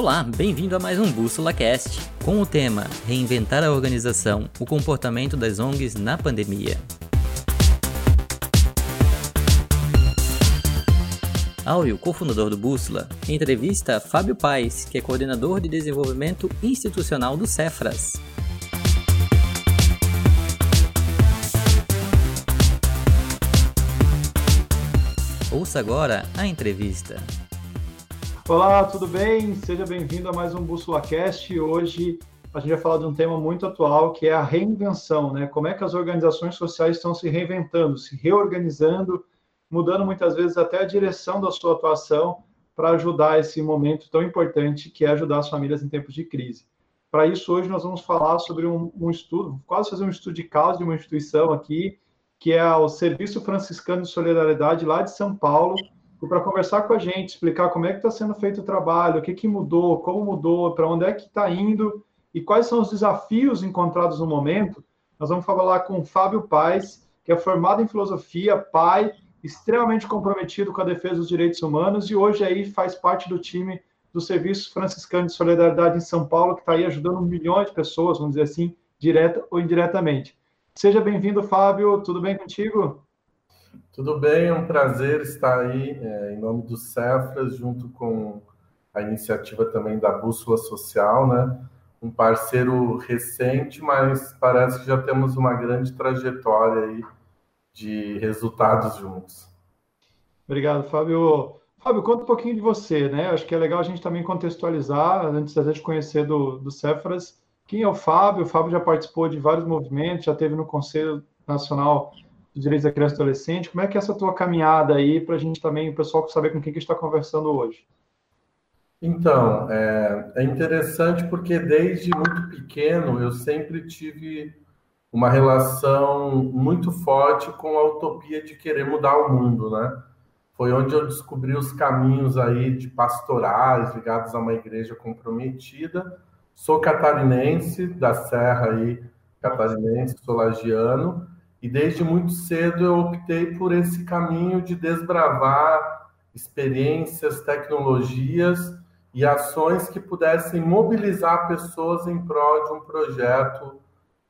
Olá, bem-vindo a mais um Bússola Cast, com o tema Reinventar a organização, o comportamento das ONGs na pandemia. Áureo, cofundador do Bússola, entrevista Fábio Paes, que é coordenador de desenvolvimento institucional do Cefras. Ouça agora a entrevista. Olá, tudo bem? Seja bem-vindo a mais um Bússola Cast. Hoje a gente vai falar de um tema muito atual, que é a reinvenção, né? Como é que as organizações sociais estão se reinventando, se reorganizando, mudando muitas vezes até a direção da sua atuação para ajudar esse momento tão importante que é ajudar as famílias em tempos de crise. Para isso, hoje nós vamos falar sobre um, um estudo, quase fazer um estudo de caso de uma instituição aqui, que é o Serviço Franciscano de Solidariedade lá de São Paulo, e para conversar com a gente, explicar como é que está sendo feito o trabalho, o que, que mudou, como mudou, para onde é que está indo e quais são os desafios encontrados no momento, nós vamos falar com o Fábio Paes, que é formado em filosofia, pai, extremamente comprometido com a defesa dos direitos humanos e hoje aí faz parte do time do Serviço Franciscano de Solidariedade em São Paulo, que está aí ajudando milhões de pessoas, vamos dizer assim, direta ou indiretamente. Seja bem-vindo, Fábio. Tudo bem contigo? Tudo bem, é um prazer estar aí é, em nome do Cefras, junto com a iniciativa também da Bússola Social, né? Um parceiro recente, mas parece que já temos uma grande trajetória aí de resultados juntos. Obrigado, Fábio. Fábio, conta um pouquinho de você, né? Acho que é legal a gente também contextualizar, antes da gente conhecer do, do Cefras, quem é o Fábio? O Fábio já participou de vários movimentos, já teve no Conselho Nacional Direitos da Criança e Adolescente. Como é que é essa tua caminhada aí para a gente também, o pessoal saber com quem que está conversando hoje? Então, é, é, interessante porque desde muito pequeno eu sempre tive uma relação muito forte com a utopia de querer mudar o mundo, né? Foi onde eu descobri os caminhos aí de pastorais ligados a uma igreja comprometida Sou catarinense, da Serra aí, catarinense, sou lagiano, e desde muito cedo eu optei por esse caminho de desbravar experiências, tecnologias e ações que pudessem mobilizar pessoas em prol de um projeto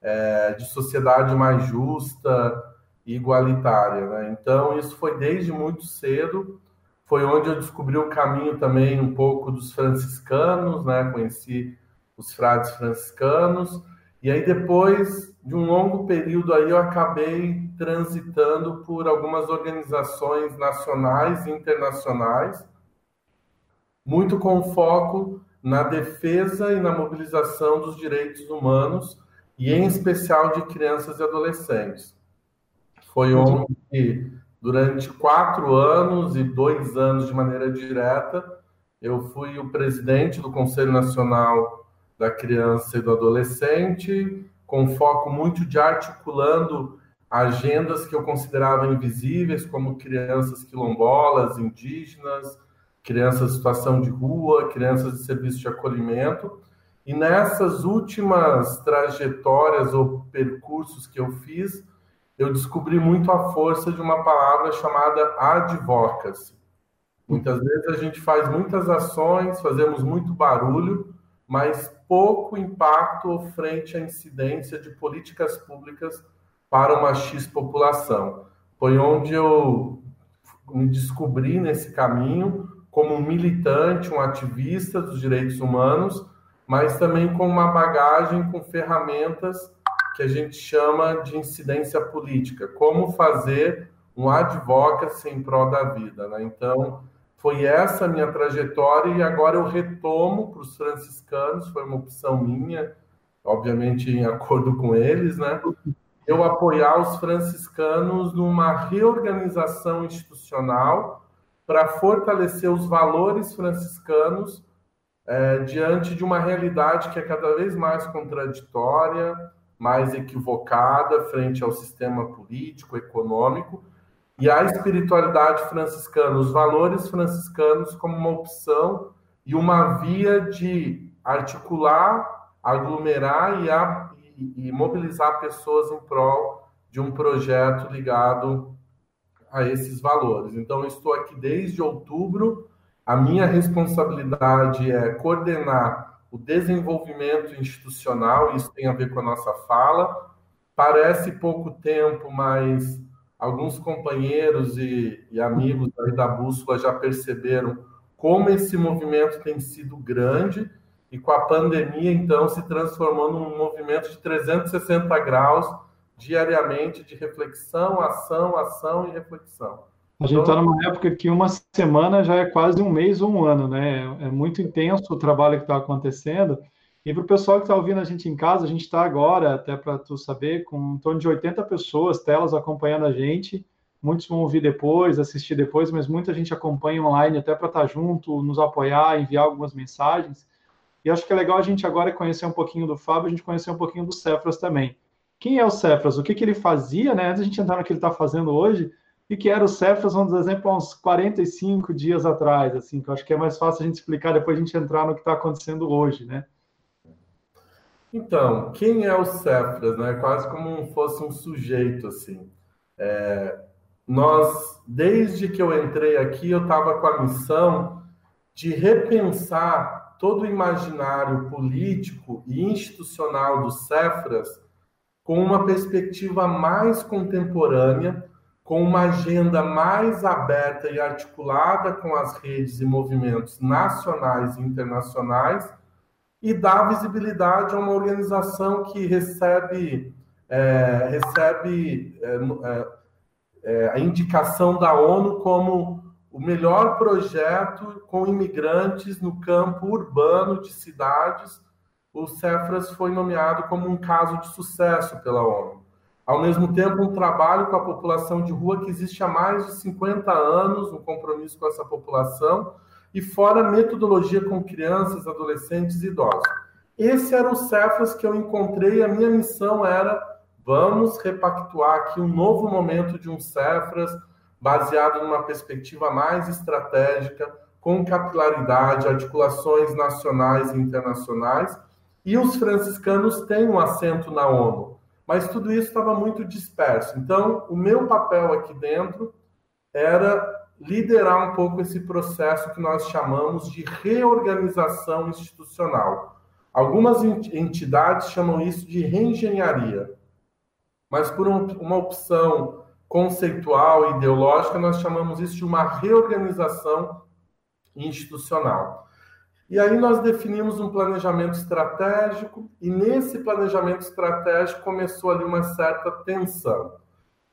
é, de sociedade mais justa e igualitária. Né? Então, isso foi desde muito cedo, foi onde eu descobri o caminho também um pouco dos franciscanos, né? conheci os frades franciscanos, e aí depois de um longo período aí eu acabei transitando por algumas organizações nacionais e internacionais, muito com foco na defesa e na mobilização dos direitos humanos e em especial de crianças e adolescentes. Foi onde durante quatro anos e dois anos de maneira direta eu fui o presidente do Conselho Nacional da criança e do adolescente, com foco muito de articulando agendas que eu considerava invisíveis, como crianças quilombolas, indígenas, crianças em situação de rua, crianças de serviço de acolhimento. E nessas últimas trajetórias ou percursos que eu fiz, eu descobri muito a força de uma palavra chamada advocacy. Muitas vezes a gente faz muitas ações, fazemos muito barulho, mas pouco impacto frente à incidência de políticas públicas para uma X população. Foi onde eu me descobri nesse caminho como um militante, um ativista dos direitos humanos, mas também com uma bagagem com ferramentas que a gente chama de incidência política, como fazer um advocacy em prol da vida. Né? Então, foi essa a minha trajetória e agora eu retomo para os franciscanos, foi uma opção minha, obviamente em acordo com eles, né? Eu apoiar os franciscanos numa reorganização institucional para fortalecer os valores franciscanos é, diante de uma realidade que é cada vez mais contraditória, mais equivocada frente ao sistema político, econômico, e a espiritualidade franciscana, os valores franciscanos como uma opção e uma via de articular, aglomerar e, a, e, e mobilizar pessoas em prol de um projeto ligado a esses valores. Então, estou aqui desde outubro A minha responsabilidade é coordenar o desenvolvimento institucional, isso tem a ver com a nossa fala. Parece pouco tempo, mas alguns companheiros e, e amigos da Bússola já perceberam como esse movimento tem sido grande e com a pandemia, então, se transformou num movimento de 360 graus diariamente de reflexão, ação, ação e reflexão. A gente está então, numa época que uma semana já é quase um mês ou um ano, né? É muito intenso o trabalho que está acontecendo. E para o pessoal que está ouvindo a gente em casa, a gente está agora, até para tu saber, com em torno de 80 pessoas, telas acompanhando a gente. Muitos vão ouvir depois, assistir depois, mas muita gente acompanha online até para estar tá junto, nos apoiar, enviar algumas mensagens. E acho que é legal a gente agora conhecer um pouquinho do Fábio, a gente conhecer um pouquinho do Cefras também. Quem é o Cefras? O que, que ele fazia, né? Antes a gente entrar no que ele está fazendo hoje, e que era o Cefras, vamos dizer, exemplo, há uns 45 dias atrás, assim, que eu acho que é mais fácil a gente explicar depois a gente entrar no que está acontecendo hoje, né? Então, quem é o Cefras, né? Quase como fosse um sujeito, assim. É, nós, desde que eu entrei aqui, eu estava com a missão de repensar todo o imaginário político e institucional do Cefras com uma perspectiva mais contemporânea, com uma agenda mais aberta e articulada com as redes e movimentos nacionais e internacionais, e dar visibilidade a uma organização que recebe, é, recebe é, é, é a indicação da ONU como o melhor projeto com imigrantes no campo urbano de cidades, o Cefras foi nomeado como um caso de sucesso pela ONU. Ao mesmo tempo, um trabalho com a população de rua que existe há mais de 50 anos, um compromisso com essa população, e fora metodologia com crianças, adolescentes e idosos. Esse era o Cefras que eu encontrei, a minha missão era vamos repactuar aqui um novo momento de um Cefras, baseado numa perspectiva mais estratégica, com capilaridade, articulações nacionais e internacionais. E os franciscanos têm um assento na ONU, mas tudo isso estava muito disperso. Então, o meu papel aqui dentro era liderar um pouco esse processo que nós chamamos de reorganização institucional. Algumas entidades chamam isso de reengenharia, mas por uma opção conceitual ideológica, nós chamamos isso de uma reorganização institucional. E aí nós definimos um planejamento estratégico, e nesse planejamento estratégico começou ali uma certa tensão.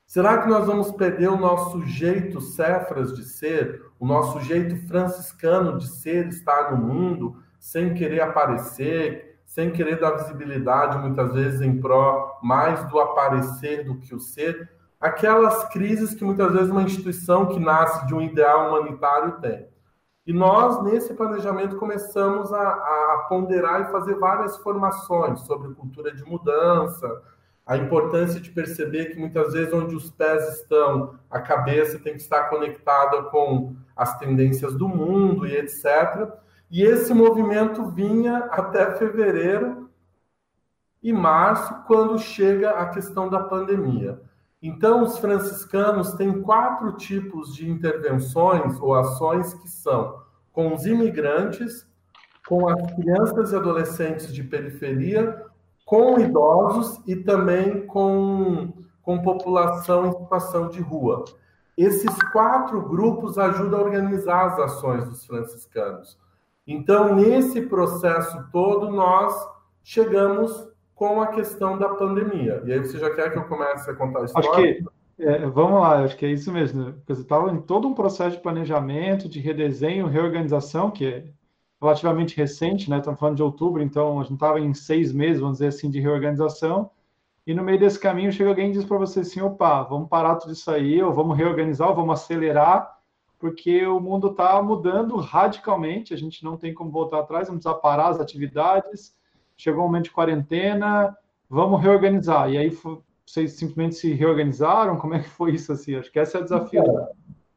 Será que nós vamos perder o nosso jeito Cefras de ser, o nosso jeito franciscano de ser, estar no mundo, sem querer aparecer, sem querer dar visibilidade, muitas vezes em pró mais do aparecer do que o ser? aquelas crises que muitas vezes uma instituição que nasce de um ideal humanitário tem. E nós, nesse planejamento, começamos a, a, ponderar e fazer várias formações sobre cultura de mudança, a importância de perceber que muitas vezes onde os pés estão, a cabeça tem que estar conectada com as tendências do mundo e etc. E esse movimento vinha até fevereiro e março, quando chega a questão da pandemia. Então, os franciscanos têm quatro tipos de intervenções ou ações que são com os imigrantes, com as crianças e adolescentes de periferia, com idosos e também com, com população em situação de rua. Esses quatro grupos ajudam a organizar as ações dos franciscanos. Então, nesse processo todo, nós chegamos com a questão da pandemia. E aí você já quer que eu comece a contar a história? Acho que, é, vamos lá, acho que é isso mesmo. Você estava em todo um processo de planejamento, de redesenho, reorganização, que é relativamente recente, né? Estamos falando de outubro, então a gente estava em seis meses, vamos dizer assim, de reorganização. E no meio desse caminho chega alguém e diz para você assim: opa, vamos parar tudo isso aí, ou vamos reorganizar, ou vamos acelerar, porque o mundo está mudando radicalmente, a gente não tem como voltar atrás, vamos precisar parar as atividades chegou um momento de quarentena, vamos reorganizar. E aí vocês simplesmente se reorganizaram? Como é que foi isso assim? Acho que esse é o desafio.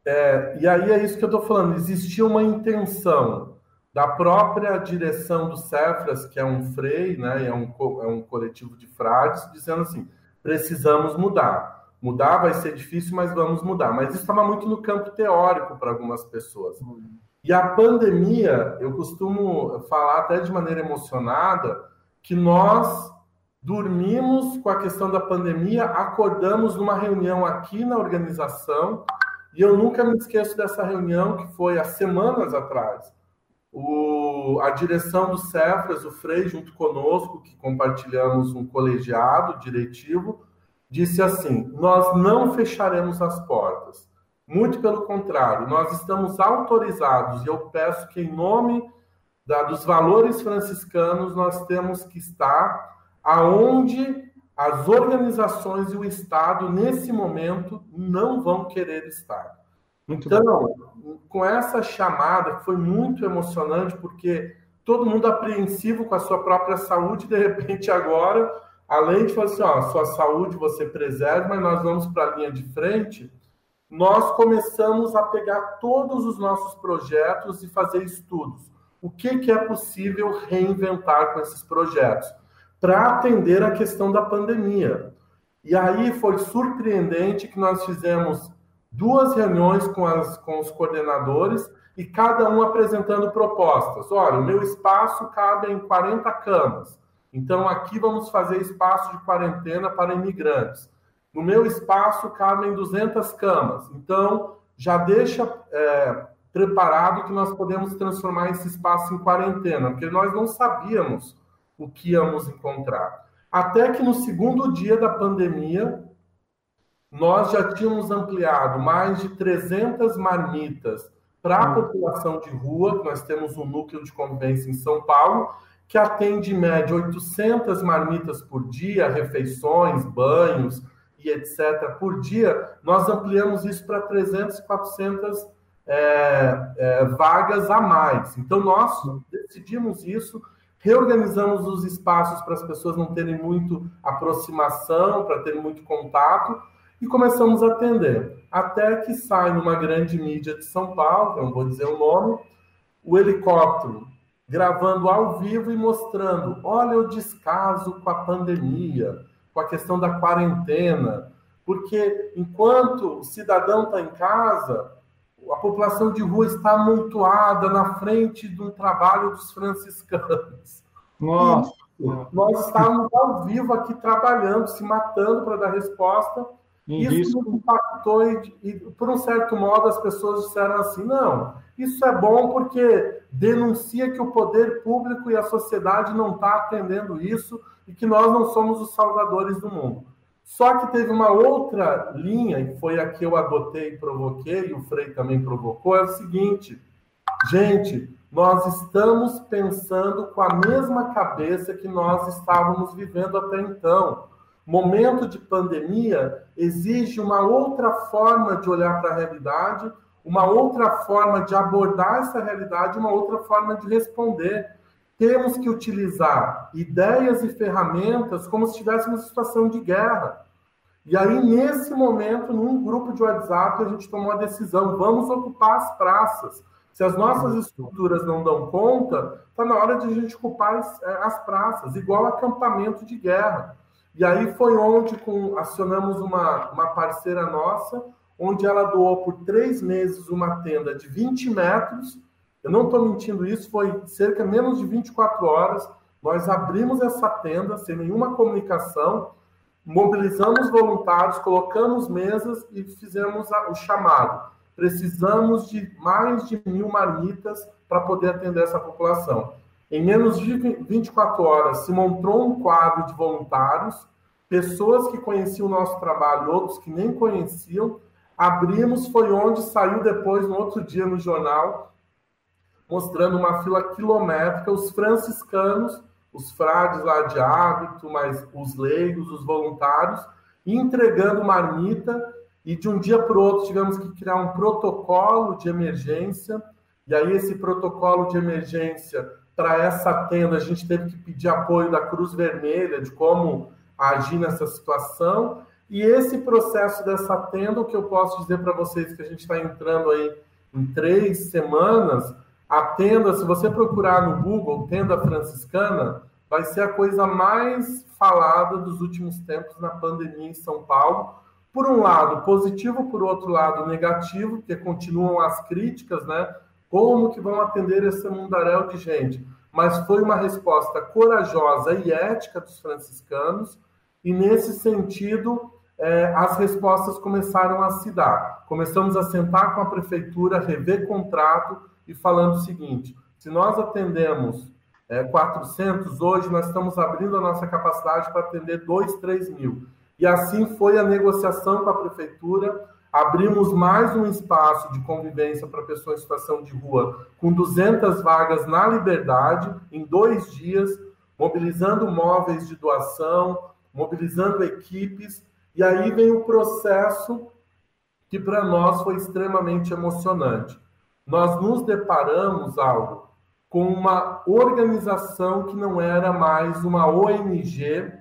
É, e aí é isso que eu estou falando. Existia uma intenção da própria direção do Cefras, que é um FREI, né, é um, é um coletivo de frades, dizendo assim: precisamos mudar. Mudar vai ser difícil, mas vamos mudar. Mas isso estava muito no campo teórico para algumas pessoas. E a pandemia, eu costumo falar até de maneira emocionada, que nós dormimos com a questão da pandemia, acordamos numa reunião aqui na organização, e eu nunca me esqueço dessa reunião que foi há semanas atrás. O, a direção do Cefras, o Frei, junto conosco, que compartilhamos um colegiado diretivo, disse assim: Nós não fecharemos as portas. Muito pelo contrário, nós estamos autorizados, e eu peço que, em nome da, dos valores franciscanos, nós temos que estar aonde as organizações e o Estado, nesse momento, não vão querer estar. Muito então, bom. com essa chamada, foi muito emocionante, porque todo mundo apreensivo com a sua própria saúde, de repente agora, além de falar assim, ó, sua saúde você preserva, mas nós vamos para a linha de frente, nós começamos a pegar todos os nossos projetos e fazer estudos. O que, que é possível reinventar com esses projetos? Para atender a questão da pandemia. E aí foi surpreendente que nós fizemos duas reuniões com, as, com os coordenadores e cada um apresentando propostas. Olha, o meu espaço cabe em 40 camas, então aqui vamos fazer espaço de quarentena para imigrantes. No meu espaço cabem 200 camas, então já deixa é, preparado que nós podemos transformar esse espaço em quarentena, porque nós não sabíamos o que íamos encontrar. Até que no segundo dia da pandemia, nós já tínhamos ampliado mais de 300 marmitas para a hum. população de rua, nós temos um núcleo de convivência em São Paulo, que atende em média 800 marmitas por dia, refeições, banhos e etc. por dia. Nós ampliamos isso para 300, 400 é, é, vagas a mais. Então, nós decidimos isso, reorganizamos os espaços para as pessoas não terem muito aproximação, para terem muito contato, e começamos a atender. Até que sai numa grande mídia de São Paulo, não vou dizer o nome, o helicóptero gravando ao vivo e mostrando: olha o descaso com a pandemia, com a questão da quarentena, porque enquanto o cidadão está em casa, a população de rua está amontoada na frente do trabalho dos franciscanos. Nossa! Nós estávamos ao vivo aqui trabalhando, se matando para dar resposta em isso risco. impactou e, e, por um certo modo, as pessoas disseram assim: não, isso é bom porque denuncia que o poder público e a sociedade não está atendendo isso e que nós não somos os salvadores do mundo. Só que teve uma outra linha, e foi a que eu adotei e provoquei, e o Frei também provocou, é o seguinte: gente, nós estamos pensando com a mesma cabeça que nós estávamos vivendo até então momento de pandemia exige uma outra forma de olhar para a realidade, uma outra forma de abordar essa realidade, uma outra forma de responder. Temos que utilizar ideias e ferramentas como se estivéssemos em situação de guerra. E aí, nesse momento, num grupo de WhatsApp, a gente tomou a decisão: vamos ocupar as praças. Se as nossas estruturas não dão conta, está na hora de a gente ocupar as, eh, as praças, igual acampamento de guerra. E aí foi onde com, acionamos uma, uma parceira nossa, onde ela doou por três meses uma tenda de 20 metros. Eu não estou mentindo isso, foi cerca menos de 24 horas. Nós abrimos essa tenda sem nenhuma comunicação, mobilizamos voluntários, colocamos mesas e fizemos o chamado. Precisamos de mais de mil marmitas para poder atender essa população. Em menos de 24 horas, se montou um quadro de voluntários, pessoas que conheciam o nosso trabalho, outros que nem conheciam. Abrimos, foi onde saiu depois, no outro dia, no jornal, mostrando uma fila quilométrica, os franciscanos, os frades lá de hábito, mas os leigos, os voluntários, entregando marmita, e de um dia para o outro tivemos que criar um protocolo de emergência, e aí esse protocolo de emergência para essa tenda, a gente teve que pedir apoio da Cruz Vermelha, de como agir nessa situação. E esse processo dessa tenda, o que eu posso dizer para vocês que a gente está entrando aí em três semanas, a tenda, se você procurar no Google, tenda franciscana, vai ser a coisa mais falada dos últimos tempos na pandemia em São Paulo. Por um lado, positivo, por outro lado, negativo, porque continuam as críticas, né? Como que vão atender esse mundaréu de gente? Mas foi uma resposta corajosa e ética dos franciscanos, e nesse sentido, é, as respostas começaram a se dar. Começamos a sentar com a prefeitura, rever contrato e falando o seguinte: se nós atendemos é, 400, hoje nós estamos abrindo a nossa capacidade para atender 2, 3 mil. E assim foi a negociação com a prefeitura. Abrimos mais um espaço de convivência para pessoas em situação de rua, com 200 vagas na Liberdade, em dois dias, mobilizando móveis de doação, mobilizando equipes. E aí vem o processo que para nós foi extremamente emocionante. Nós nos deparamos, algo com uma organização que não era mais uma ONG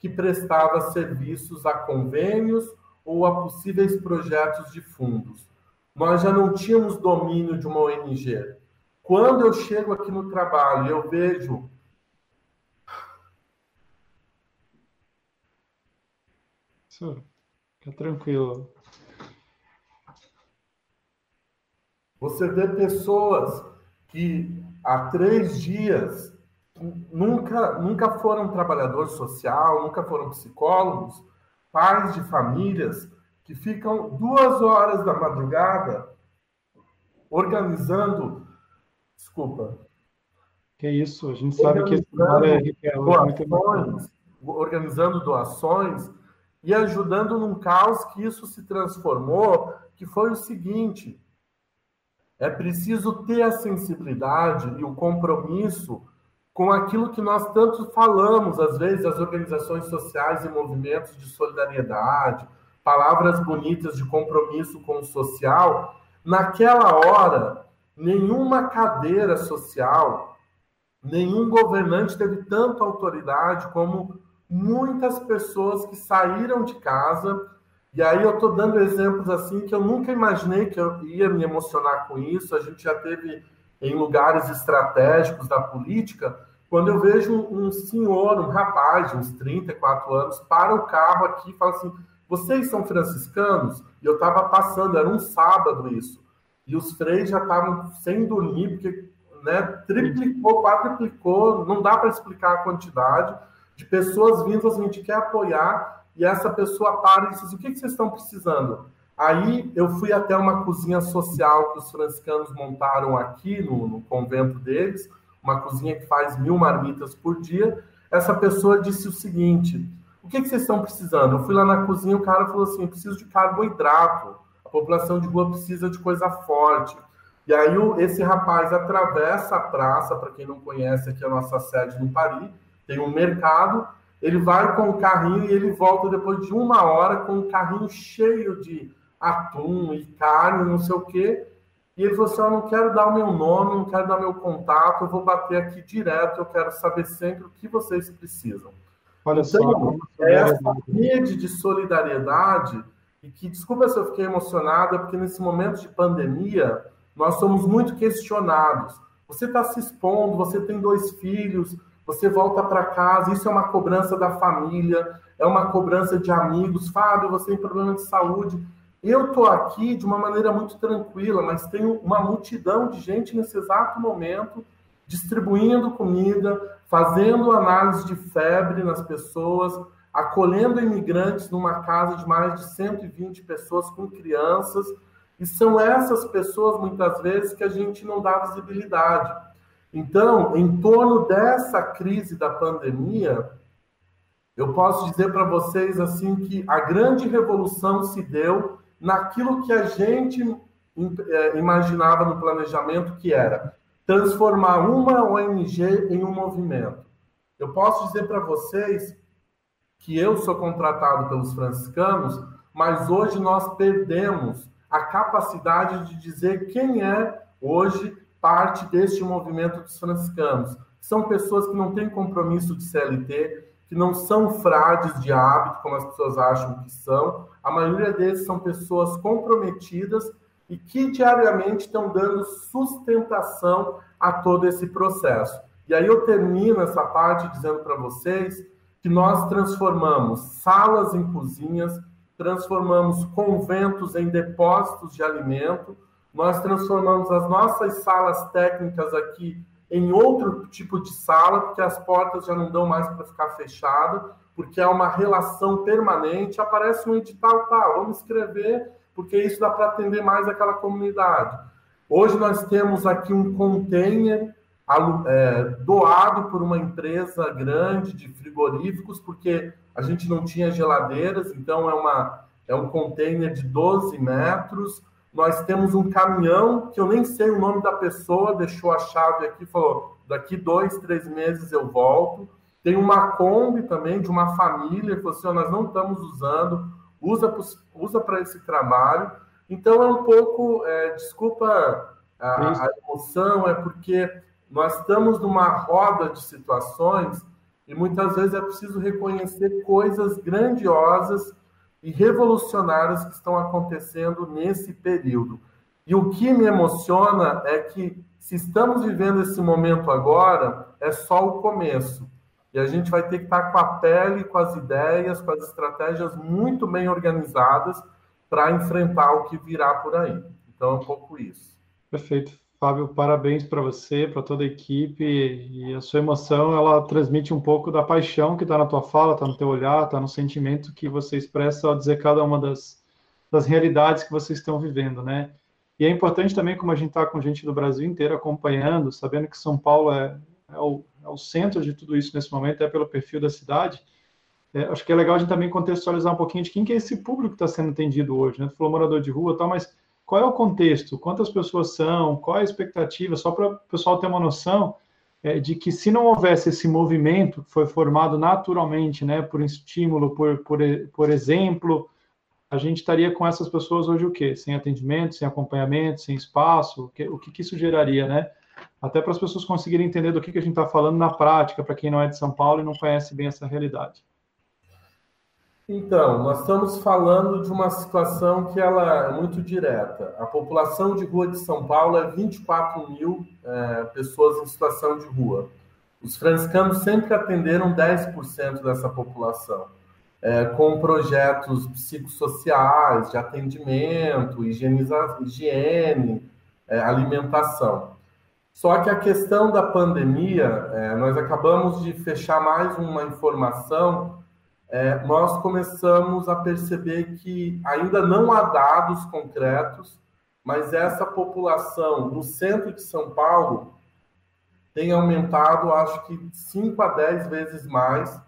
que prestava serviços a convênios ou a possíveis projetos de fundos. Nós já não tínhamos domínio de uma ONG. Quando eu chego aqui no trabalho e eu vejo Fica tranquilo. Você vê pessoas que há três dias nunca, nunca foram trabalhador social, nunca foram psicólogos, pais de famílias que ficam duas horas da madrugada organizando. Desculpa. Que isso, a gente sabe que esse é, é doações, organizando doações e ajudando num caos que isso se transformou, que foi o seguinte: é preciso ter a sensibilidade e o compromisso com aquilo que nós tanto falamos, às vezes, as organizações sociais e movimentos de solidariedade, palavras bonitas de compromisso com o social. Naquela hora, nenhuma cadeira social, nenhum governante teve tanta autoridade como muitas pessoas que saíram de casa e aí eu estou dando exemplos assim que eu nunca imaginei que eu ia me emocionar com isso. A gente já teve em lugares estratégicos da política, quando eu vejo um senhor, um rapaz de uns 34 anos, para o carro aqui e fala assim: vocês são franciscanos? E eu estava passando, era um sábado isso. E os freios já estavam sem dormir, porque né, triplicou, quadruplicou, não dá para explicar a quantidade de pessoas vindo, assim, a gente quer apoiar e essa pessoa para e diz assim, o que, que vocês estão precisando? Aí eu fui até uma cozinha social que os franciscanos montaram aqui no, no convento deles, uma cozinha que faz mil marmitas por dia. Essa pessoa disse o seguinte: o que, que vocês estão precisando? Eu fui lá na cozinha, o cara falou assim: preciso de carboidrato. A população de rua precisa de coisa forte. E aí esse rapaz atravessa a praça, para quem não conhece, aqui é a nossa sede no Paris, tem um mercado, ele vai com o carrinho e ele volta depois de uma hora com um carrinho cheio de atum e carne, não sei o quê. E ele falou assim: Eu não quero dar o meu nome, não quero dar meu contato, eu vou bater aqui direto, eu quero saber sempre o que vocês precisam. Olha então, só. É essa rede de solidariedade, e que, desculpa se eu fiquei emocionada, porque nesse momento de pandemia, nós somos muito questionados. Você está se expondo, você tem dois filhos, você volta para casa, isso é uma cobrança da família, é uma cobrança de amigos. Fábio, você tem problema de saúde. Eu estou aqui de uma maneira muito tranquila, mas tenho uma multidão de gente nesse exato momento distribuindo comida, fazendo análise de febre nas pessoas, acolhendo imigrantes numa casa de mais de 120 pessoas com crianças. E são essas pessoas, muitas vezes, que a gente não dá visibilidade. Então, em torno dessa crise da pandemia, eu posso dizer para vocês assim que a grande revolução se deu naquilo que a gente é, imaginava no planejamento, que era transformar uma ONG em um movimento. Eu posso dizer para vocês que eu sou contratado pelos franciscanos, mas hoje nós perdemos a capacidade de dizer quem é hoje parte deste movimento dos franciscanos. São pessoas que não têm compromisso de CLT, que não são frades de hábito, como as pessoas acham que são. A maioria deles são pessoas comprometidas e que diariamente estão dando sustentação a todo esse processo. E aí eu termino essa parte dizendo para vocês que nós transformamos salas em cozinhas, transformamos conventos em depósitos de alimento, nós transformamos as nossas salas técnicas aqui em outro tipo de sala, porque as portas já não dão mais para ficar fechado, porque é uma relação permanente. Aparece um edital, tá, vamos escrever, porque isso dá para atender mais aquela comunidade. Hoje nós temos aqui um container é, doado por uma empresa grande de frigoríficos, porque a gente não tinha geladeiras, então é, uma, é um container de 12 metros. Nós temos um caminhão, que eu nem sei o nome da pessoa, deixou a chave aqui, falou: daqui dois, três meses eu volto. Tem uma Kombi também de uma família, que falou assim: nós não estamos usando, usa para usa esse trabalho. Então é um pouco, é, desculpa a, a emoção, é porque nós estamos numa roda de situações e muitas vezes é preciso reconhecer coisas grandiosas e revolucionárias que estão acontecendo nesse período. E o que me emociona é que, se estamos vivendo esse momento agora, é só o começo. E a gente vai ter que estar com a pele, com as ideias, com as estratégias muito bem organizadas para enfrentar o que virá por aí. Então, é um pouco isso. Perfeito. Fábio, parabéns para você, para toda a equipe e a sua emoção, ela transmite um pouco da paixão que está na tua fala, está no teu olhar, está no sentimento que você expressa ao dizer cada uma das, das realidades que vocês estão vivendo, né? E é importante também, como a gente está com gente do Brasil inteiro acompanhando, sabendo que São Paulo é, é, o, é o centro de tudo isso nesse momento, é pelo perfil da cidade, é, acho que é legal a gente também contextualizar um pouquinho de quem que é esse público que está sendo atendido hoje, né? Tu falou morador de rua e tal, mas qual é o contexto? Quantas pessoas são? Qual é a expectativa? Só para o pessoal ter uma noção é, de que se não houvesse esse movimento que foi formado naturalmente, né, por estímulo, por, por, por exemplo, a gente estaria com essas pessoas hoje o quê? Sem atendimento, sem acompanhamento, sem espaço? O que, o que, que isso geraria, né? Até para as pessoas conseguirem entender do que, que a gente está falando na prática, para quem não é de São Paulo e não conhece bem essa realidade. Então, nós estamos falando de uma situação que ela é muito direta. A população de rua de São Paulo é 24 mil é, pessoas em situação de rua. Os franciscanos sempre atenderam 10% dessa população, é, com projetos psicossociais, de atendimento, higiene, é, alimentação. Só que a questão da pandemia, é, nós acabamos de fechar mais uma informação é, nós começamos a perceber que ainda não há dados concretos, mas essa população no centro de São Paulo tem aumentado, acho que 5 a 10 vezes mais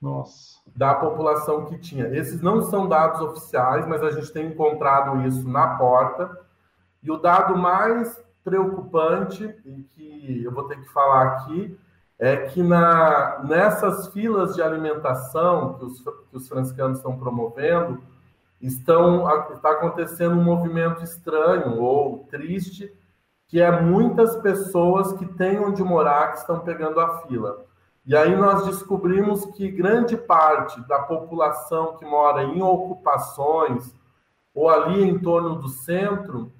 Nossa. da população que tinha. Esses não são dados oficiais, mas a gente tem encontrado isso na porta. E o dado mais preocupante, e que eu vou ter que falar aqui, é que na, nessas filas de alimentação que os, que os franciscanos estão promovendo, estão, está acontecendo um movimento estranho ou triste, que é muitas pessoas que têm onde morar que estão pegando a fila. E aí nós descobrimos que grande parte da população que mora em ocupações ou ali em torno do centro,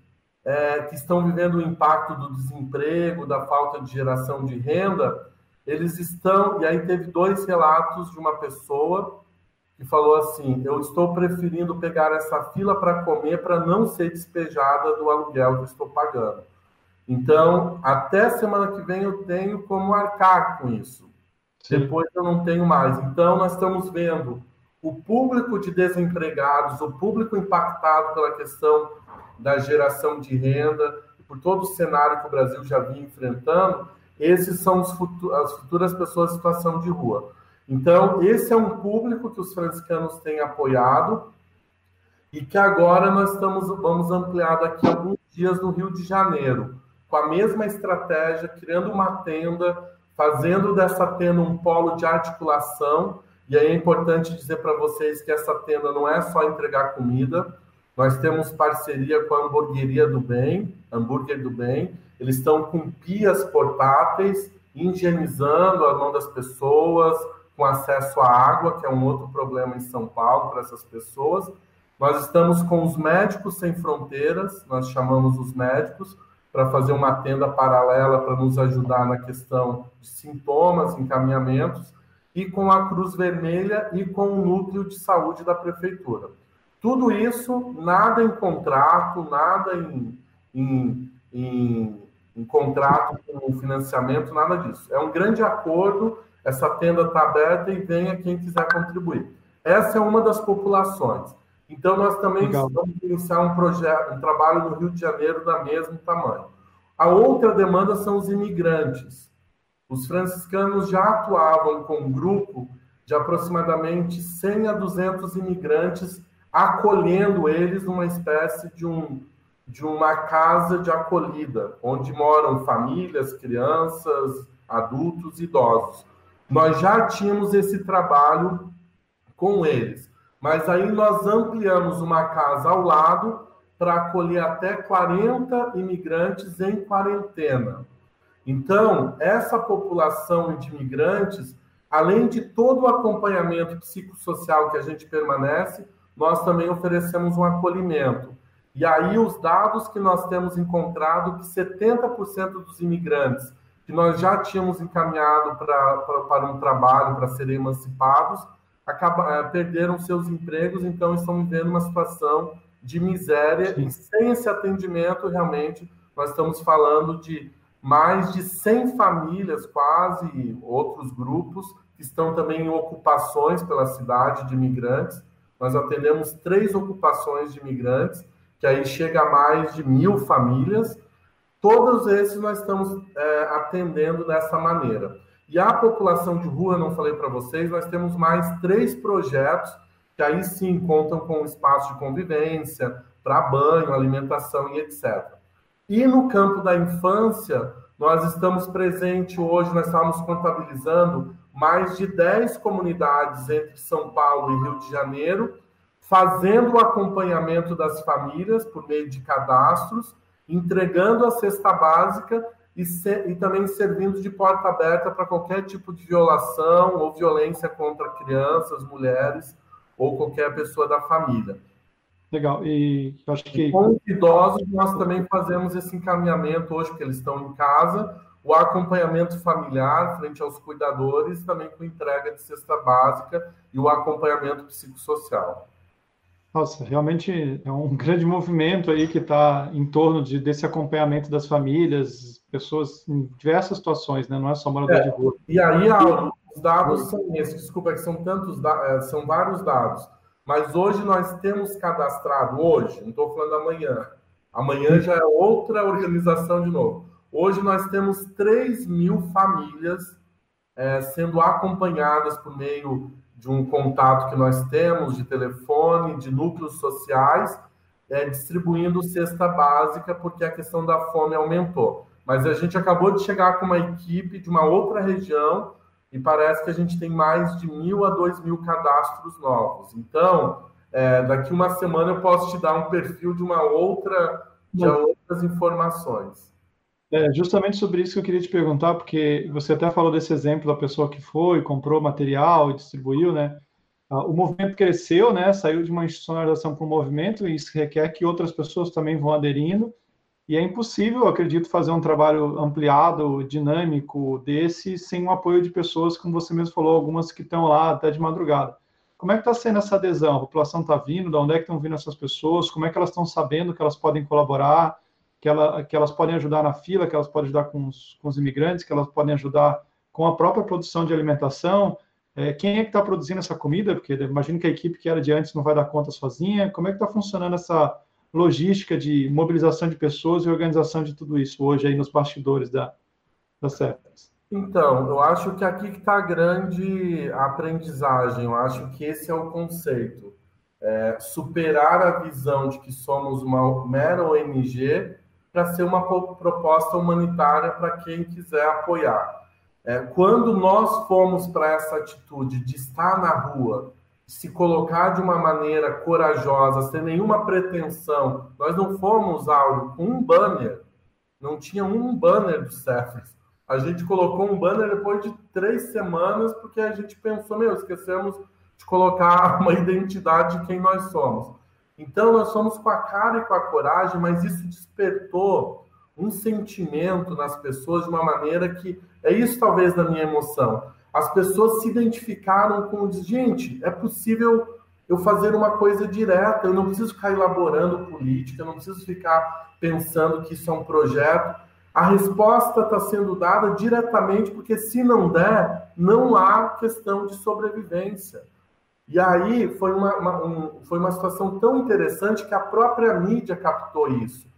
é, que estão vivendo o impacto do desemprego, da falta de geração de renda, eles estão. E aí teve dois relatos de uma pessoa que falou assim: eu estou preferindo pegar essa fila para comer para não ser despejada do aluguel que estou pagando. Então, até semana que vem eu tenho como arcar com isso. Sim. Depois eu não tenho mais. Então, nós estamos vendo o público de desempregados, o público impactado pela questão da geração de renda, por todo o cenário que o Brasil já vinha enfrentando, esses são futu as futuras pessoas em situação de rua. Então, esse é um público que os franciscanos têm apoiado e que agora nós estamos, vamos ampliar daqui a alguns dias no Rio de Janeiro, com a mesma estratégia, criando uma tenda, fazendo dessa tenda um polo de articulação. E aí é importante dizer para vocês que essa tenda não é só entregar comida, nós temos parceria com a Hamburgueria do Bem, Hambúrguer do Bem, eles estão com pias portáteis, higienizando a mão das pessoas, com acesso à água, que é um outro problema em São Paulo para essas pessoas. Nós estamos com os Médicos Sem Fronteiras, nós chamamos os médicos para fazer uma tenda paralela para nos ajudar na questão de sintomas, encaminhamentos, e com a Cruz Vermelha e com o Núcleo de Saúde da Prefeitura. Tudo isso, nada em contrato, nada em em, em, em contrato com financiamento, nada disso. É um grande acordo, essa tenda está aberta e venha quem quiser contribuir. Essa é uma das populações. Então, nós também Legal. vamos iniciar um projeto, um trabalho no Rio de Janeiro da mesmo tamanho. A outra demanda são os imigrantes. Os franciscanos já atuavam com um grupo de aproximadamente 100 a 200 imigrantes, acolhendo eles numa espécie de, um, de uma casa de acolhida, onde moram famílias, crianças, adultos, idosos. Nós já tínhamos esse trabalho com eles. Mas aí nós ampliamos uma casa ao lado para acolher até 40 imigrantes em quarentena. Então, essa população de imigrantes, além de todo o acompanhamento psicossocial que a gente permanece, nós também oferecemos um acolhimento. E aí, os dados que nós temos encontrado, que 70% dos imigrantes que nós já tínhamos encaminhado para, um trabalho, para serem emancipados, acaba, eh, perderam seus empregos, então estão vivendo uma situação de miséria Sim. e sem esse atendimento, realmente, nós estamos falando de mais de 100 famílias, quase, outros grupos, que estão também em ocupações pela cidade de imigrantes. Nós atendemos três ocupações de imigrantes, que aí chega a mais de mil famílias. Todos esses nós estamos é, atendendo dessa maneira. E a população de rua, não falei para vocês, nós temos mais três projetos que aí sim contam com espaço de convivência, para banho, alimentação e etc. E no campo da infância, nós estamos presentes hoje, nós estamos contabilizando mais de 10 comunidades entre São Paulo e Rio de Janeiro, fazendo o acompanhamento das famílias por meio de cadastros, entregando a cesta básica e, e também servindo de porta aberta para qualquer tipo de violação ou violência contra crianças, mulheres ou qualquer pessoa da família. Legal. E eu acho que. E com os idosos, nós também fazemos esse encaminhamento hoje, porque eles estão em casa, o acompanhamento familiar frente aos cuidadores, também com entrega de cesta básica e o acompanhamento psicossocial. Nossa, realmente é um grande movimento aí que está em torno de, desse acompanhamento das famílias, pessoas em diversas situações, né? Não é só morador é, de rua. E aí, os dados são esses, desculpa, que são tantos, é, são vários dados, mas hoje nós temos cadastrado, hoje, não estou falando amanhã, amanhã já é outra organização de novo. Hoje nós temos 3 mil famílias é, sendo acompanhadas por meio de um contato que nós temos de telefone, de núcleos sociais, é, distribuindo cesta básica, porque a questão da fome aumentou. Mas a gente acabou de chegar com uma equipe de uma outra região e parece que a gente tem mais de mil a dois mil cadastros novos. Então, é, daqui uma semana eu posso te dar um perfil de uma outra, de outras informações. É justamente sobre isso que eu queria te perguntar, porque você até falou desse exemplo da pessoa que foi, comprou material e distribuiu, né? Ah, o movimento cresceu, né? Saiu de uma institucionalização para um movimento, e isso requer que outras pessoas também vão aderindo. E é impossível, acredito, fazer um trabalho ampliado, dinâmico desse, sem o apoio de pessoas, como você mesmo falou, algumas que estão lá até de madrugada. Como é que está sendo essa adesão? A população está vindo? De onde é que estão vindo essas pessoas? Como é que elas estão sabendo que elas podem colaborar? Que, ela, que elas podem ajudar na fila, que elas podem ajudar com os, com os imigrantes, que elas podem ajudar com a própria produção de alimentação. É, quem é que está produzindo essa comida? Porque imagino que a equipe que era de antes não vai dar conta sozinha. Como é que está funcionando essa logística de mobilização de pessoas e organização de tudo isso hoje aí nos bastidores da, da CEPES? Então, eu acho que aqui que está a grande aprendizagem. Eu acho que esse é o conceito. É, superar a visão de que somos uma mera ONG para ser uma proposta humanitária para quem quiser apoiar. É, quando nós fomos para essa atitude de estar na rua, se colocar de uma maneira corajosa, sem nenhuma pretensão, nós não fomos algo com um banner, não tinha um banner do Cefres. A gente colocou um banner depois de três semanas, porque a gente pensou, meu, esquecemos de colocar uma identidade de quem nós somos. Então, nós somos com a cara e com a coragem, mas isso despertou um sentimento nas pessoas de uma maneira que é isso talvez da minha emoção. As pessoas se identificaram com gente, é possível eu fazer uma coisa direta, eu não preciso ficar elaborando política, eu não preciso ficar pensando que isso é um projeto. A resposta está sendo dada diretamente, porque se não der, não há questão de sobrevivência. E aí foi uma, uma, um, foi uma situação tão interessante que a própria mídia captou isso.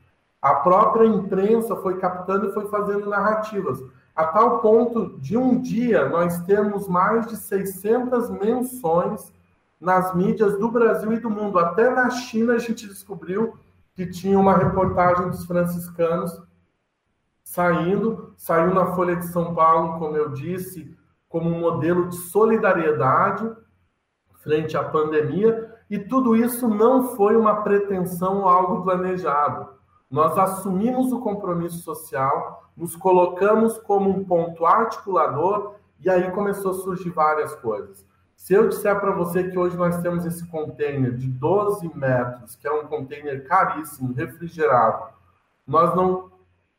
A própria imprensa foi captando e foi fazendo narrativas. A tal ponto de um dia nós temos mais de 600 menções nas mídias do Brasil e do mundo. Até na China a gente descobriu que tinha uma reportagem dos franciscanos saindo, saiu na Folha de São Paulo, como eu disse, como um modelo de solidariedade frente à pandemia, e tudo isso não foi uma pretensão ou algo planejado. Nós assumimos o compromisso social, nos colocamos como um ponto articulador, e aí começou a surgir várias coisas. Se eu disser para você que hoje nós temos esse container de 12 metros, que é um container caríssimo, refrigerado, nós não,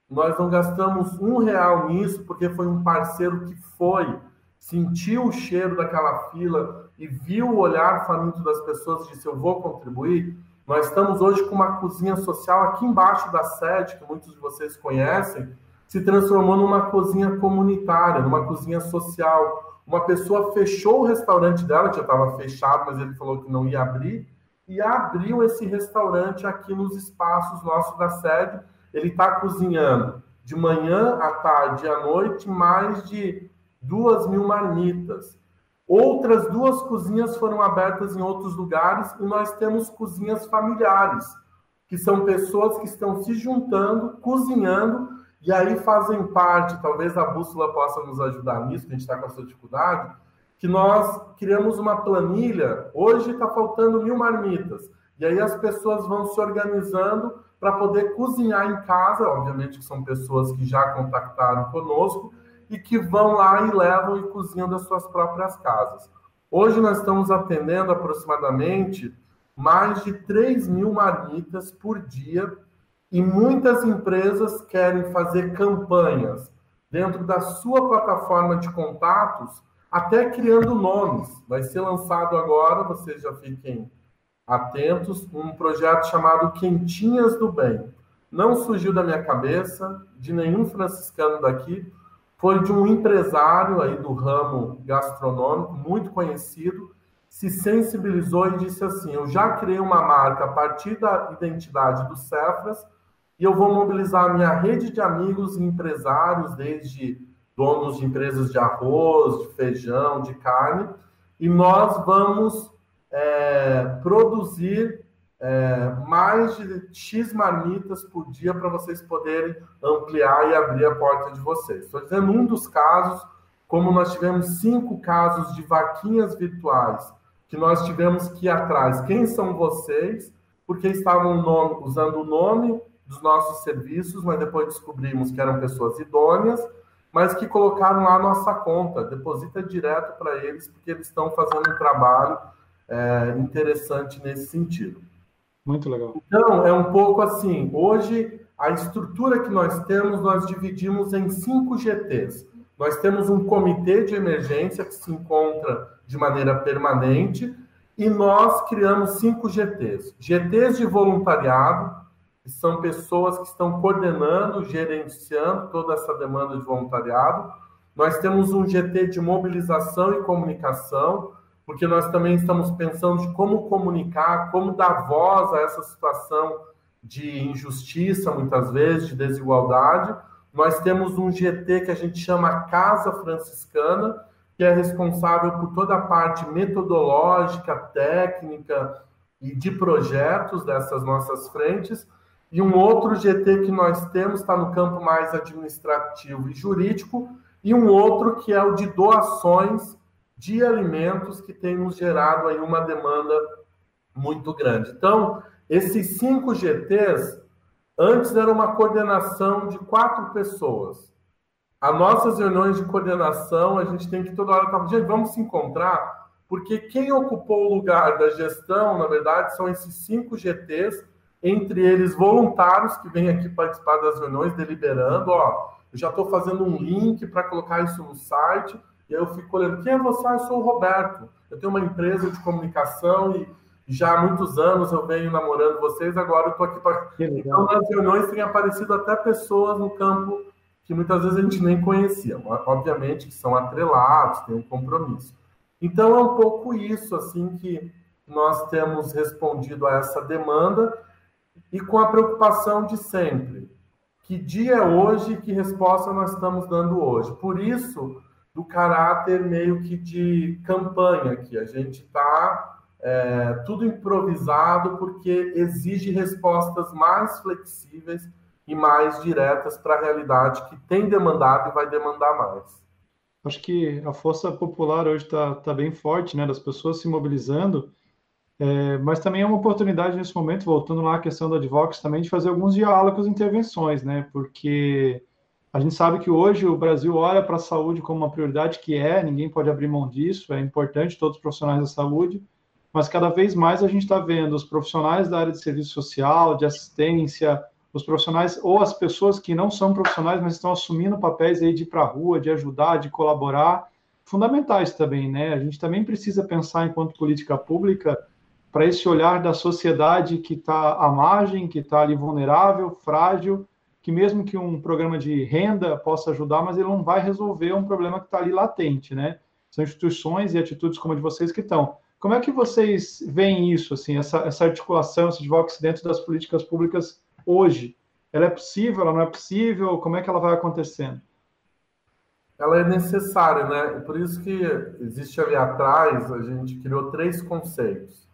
nós não gastamos um real nisso, porque foi um parceiro que foi, sentiu o cheiro daquela fila e viu o olhar faminto das pessoas e disse: Eu vou contribuir. Nós estamos hoje com uma cozinha social aqui embaixo da sede, que muitos de vocês conhecem, se transformou numa cozinha comunitária, numa cozinha social uma pessoa fechou o restaurante dela, já estava fechado, mas ele falou que não ia abrir, e abriu esse restaurante aqui nos espaços nossos da sede. Ele está cozinhando de manhã à tarde e à noite mais de duas mil marmitas. Outras duas cozinhas foram abertas em outros lugares e nós temos cozinhas familiares, que são pessoas que estão se juntando, cozinhando e aí fazem parte, talvez a bússola possa nos ajudar nisso, que a gente está com essa dificuldade, que nós criamos uma planilha, hoje está faltando mil marmitas, e aí as pessoas vão se organizando para poder cozinhar em casa, obviamente que são pessoas que já contactaram conosco, e que vão lá e levam e cozinham das suas próprias casas. Hoje nós estamos atendendo aproximadamente mais de 3 mil marmitas por dia e muitas empresas querem fazer campanhas dentro da sua plataforma de contatos, até criando nomes. Vai ser lançado agora, vocês já fiquem atentos, um projeto chamado Quentinhas do Bem. Não surgiu da minha cabeça, de nenhum franciscano daqui, foi de um empresário aí do ramo gastronômico, muito conhecido, se sensibilizou e disse assim: Eu já criei uma marca a partir da identidade do Cefras e eu vou mobilizar a minha rede de amigos e empresários, desde donos de empresas de arroz, de feijão, de carne, e nós vamos é, produzir é, mais de X marmitas por dia para vocês poderem ampliar e abrir a porta de vocês. Estou dizendo um dos casos, como nós tivemos cinco casos de vaquinhas virtuais, que nós tivemos que ir atrás. Quem são vocês? Porque estavam nome, usando o nome dos nossos serviços, mas depois descobrimos que eram pessoas idôneas, mas que colocaram lá a nossa conta, deposita direto para eles, porque eles estão fazendo um trabalho é, interessante nesse sentido. Muito legal. Então, é um pouco assim, hoje a estrutura que nós temos, nós dividimos em cinco GTs. Nós temos um comitê de emergência que se encontra de maneira permanente, e nós criamos cinco GTs. GTs de voluntariado, que são pessoas que estão coordenando, gerenciando toda essa demanda de voluntariado. Nós temos um GT de mobilização e comunicação, porque nós também estamos pensando de como comunicar, como dar voz a essa situação de injustiça, muitas vezes, de desigualdade. Nós temos um GT que a gente chama Casa Franciscana, que é responsável por toda a parte metodológica, técnica e de projetos dessas nossas frentes. E um outro GT que nós temos está no campo mais administrativo e jurídico, e um outro que é o de doações de alimentos, que tem nos gerado aí uma demanda muito grande. Então, esses cinco GTs, antes era uma coordenação de quatro pessoas. As nossas reuniões de coordenação, a gente tem que toda hora estar, gente, vamos se encontrar, porque quem ocupou o lugar da gestão, na verdade, são esses cinco GTs entre eles voluntários que vêm aqui participar das reuniões, deliberando, ó, eu já estou fazendo um link para colocar isso no site, e aí eu fico olhando, quem é você? Ah, eu sou o Roberto. eu tenho uma empresa de comunicação e já há muitos anos eu venho namorando vocês, agora eu estou aqui para. Então, nas reuniões têm aparecido até pessoas no campo que muitas vezes a gente nem conhecia. Obviamente que são atrelados, têm um compromisso. Então, é um pouco isso, assim, que nós temos respondido a essa demanda e com a preocupação de sempre. Que dia é hoje, que resposta nós estamos dando hoje? Por isso, do caráter meio que de campanha aqui. A gente está é, tudo improvisado porque exige respostas mais flexíveis e mais diretas para a realidade que tem demandado e vai demandar mais. Acho que a força popular hoje está tá bem forte, né? Das pessoas se mobilizando, é, mas também é uma oportunidade nesse momento, voltando lá à questão do Advox, também de fazer alguns diálogos e intervenções, né? Porque a gente sabe que hoje o Brasil olha para a saúde como uma prioridade que é, ninguém pode abrir mão disso, é importante todos os profissionais da saúde, mas cada vez mais a gente está vendo os profissionais da área de serviço social, de assistência, os profissionais ou as pessoas que não são profissionais, mas estão assumindo papéis aí de ir para a rua, de ajudar, de colaborar, fundamentais também, né? A gente também precisa pensar enquanto política pública para esse olhar da sociedade que está à margem, que está ali vulnerável, frágil, que mesmo que um programa de renda possa ajudar, mas ele não vai resolver um problema que está ali latente, né? São instituições e atitudes como a de vocês que estão. Como é que vocês veem isso, assim, essa, essa articulação, esse advocacy dentro das políticas públicas hoje? Ela é possível, ela não é possível? Como é que ela vai acontecendo? Ela é necessária, né? Por isso que existe ali atrás, a gente criou três conceitos,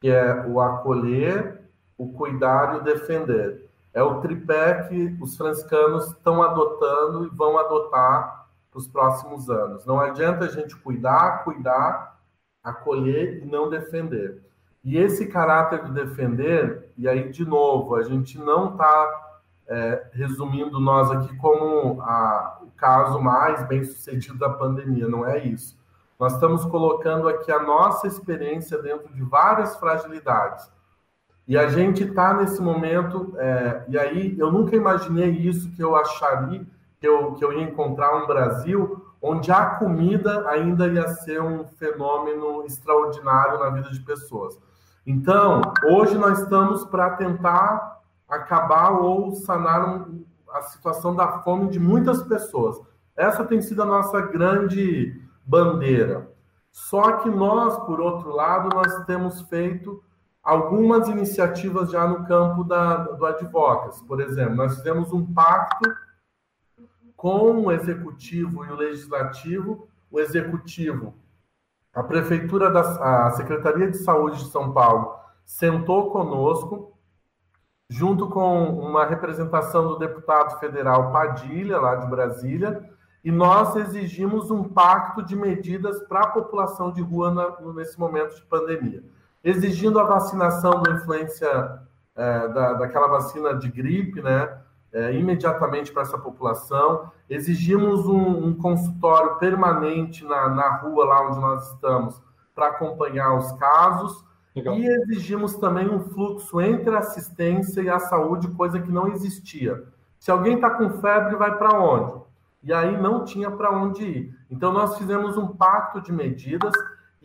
que é o acolher, o cuidar e o defender. É o tripé que os franciscanos estão adotando e vão adotar para os próximos anos. Não adianta a gente cuidar, cuidar, acolher e não defender. E esse caráter de defender, e aí, de novo, a gente não está é, resumindo nós aqui como a, o caso mais bem sucedido da pandemia, não é isso. Nós estamos colocando aqui a nossa experiência dentro de várias fragilidades. E a gente está nesse momento, é, e aí eu nunca imaginei isso que eu acharia, que eu, que eu ia encontrar um Brasil onde a comida ainda ia ser um fenômeno extraordinário na vida de pessoas. Então, hoje nós estamos para tentar acabar ou sanar a situação da fome de muitas pessoas. Essa tem sido a nossa grande bandeira. Só que nós, por outro lado, nós temos feito algumas iniciativas já no campo da, do advocacy. Por exemplo, nós fizemos um pacto com o executivo e o legislativo. O executivo a Prefeitura da a Secretaria de Saúde de São Paulo sentou conosco, junto com uma representação do deputado federal Padilha, lá de Brasília, e nós exigimos um pacto de medidas para a população de rua na, nesse momento de pandemia, exigindo a vacinação da influência, é, da, daquela vacina de gripe, né? é, imediatamente para essa população. Exigimos um, um consultório permanente na, na rua, lá onde nós estamos, para acompanhar os casos. Legal. E exigimos também um fluxo entre a assistência e a saúde, coisa que não existia. Se alguém está com febre, vai para onde? E aí não tinha para onde ir. Então, nós fizemos um pacto de medidas,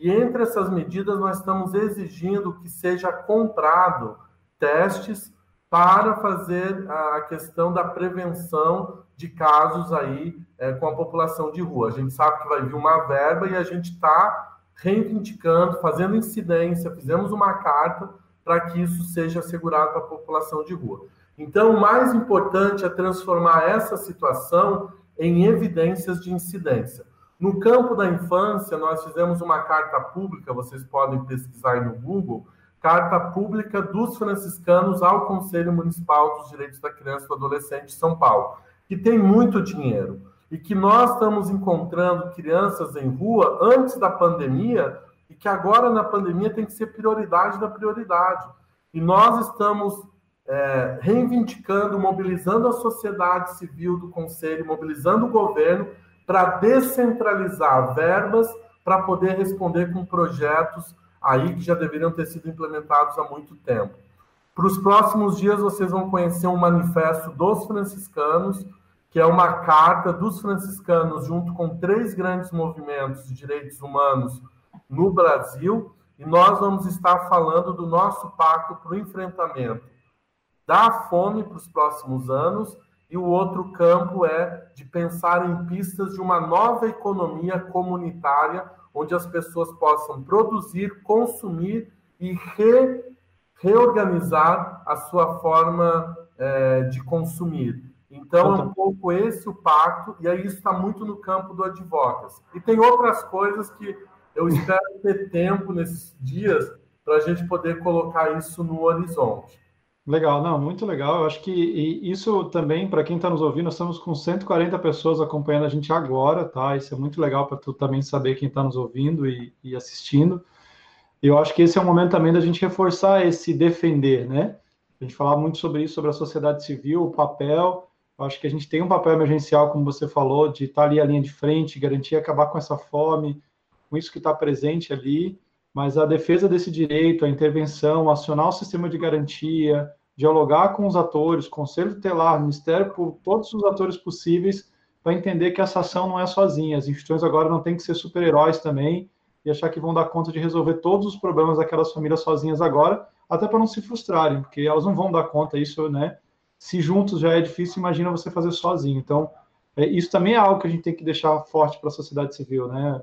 e entre essas medidas, nós estamos exigindo que seja comprado testes para fazer a questão da prevenção de casos aí é, com a população de rua. A gente sabe que vai vir uma verba e a gente está reivindicando, fazendo incidência, fizemos uma carta para que isso seja assegurado para a população de rua. Então, o mais importante é transformar essa situação em evidências de incidência. No campo da infância, nós fizemos uma carta pública, vocês podem pesquisar no Google, carta pública dos franciscanos ao Conselho Municipal dos Direitos da Criança e do Adolescente de São Paulo, que tem muito dinheiro e que nós estamos encontrando crianças em rua antes da pandemia e que agora na pandemia tem que ser prioridade da prioridade. E nós estamos é, reivindicando, mobilizando a sociedade civil do Conselho, mobilizando o governo para descentralizar verbas para poder responder com projetos aí que já deveriam ter sido implementados há muito tempo. Para os próximos dias, vocês vão conhecer um manifesto dos franciscanos, que é uma carta dos franciscanos, junto com três grandes movimentos de direitos humanos no Brasil, e nós vamos estar falando do nosso pacto para o enfrentamento da fome para os próximos anos, e o outro campo é de pensar em pistas de uma nova economia comunitária, onde as pessoas possam produzir, consumir e re, reorganizar a sua forma é, de consumir. Então, é um pouco esse o pacto, e aí isso está muito no campo do advocacy. E tem outras coisas que eu espero ter tempo nesses dias para a gente poder colocar isso no horizonte. Legal, não, muito legal. Eu acho que isso também, para quem está nos ouvindo, nós estamos com 140 pessoas acompanhando a gente agora, tá? Isso é muito legal para tu também saber quem está nos ouvindo e, e assistindo. Eu acho que esse é o momento também da gente reforçar esse defender, né? A gente falar muito sobre isso, sobre a sociedade civil, o papel, Acho que a gente tem um papel emergencial, como você falou, de estar ali à linha de frente, garantir acabar com essa fome, com isso que está presente ali, mas a defesa desse direito, a intervenção, acionar o sistema de garantia, dialogar com os atores, Conselho Tutelar, Ministério, por todos os atores possíveis, para entender que essa ação não é sozinha. As instituições agora não têm que ser super-heróis também e achar que vão dar conta de resolver todos os problemas daquelas famílias sozinhas agora, até para não se frustrarem, porque elas não vão dar conta, isso, né? se juntos já é difícil, imagina você fazer sozinho. Então, é, isso também é algo que a gente tem que deixar forte para a sociedade civil, né?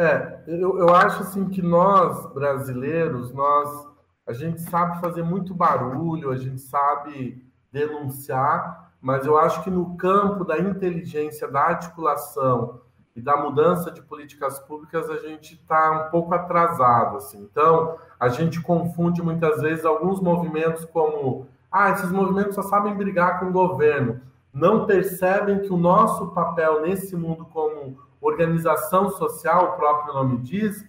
É, eu, eu acho assim que nós, brasileiros, nós a gente sabe fazer muito barulho, a gente sabe denunciar, mas eu acho que no campo da inteligência, da articulação e da mudança de políticas públicas, a gente está um pouco atrasado. Assim. Então, a gente confunde muitas vezes alguns movimentos como ah, esses movimentos só sabem brigar com o governo. Não percebem que o nosso papel nesse mundo como organização social, o próprio nome diz,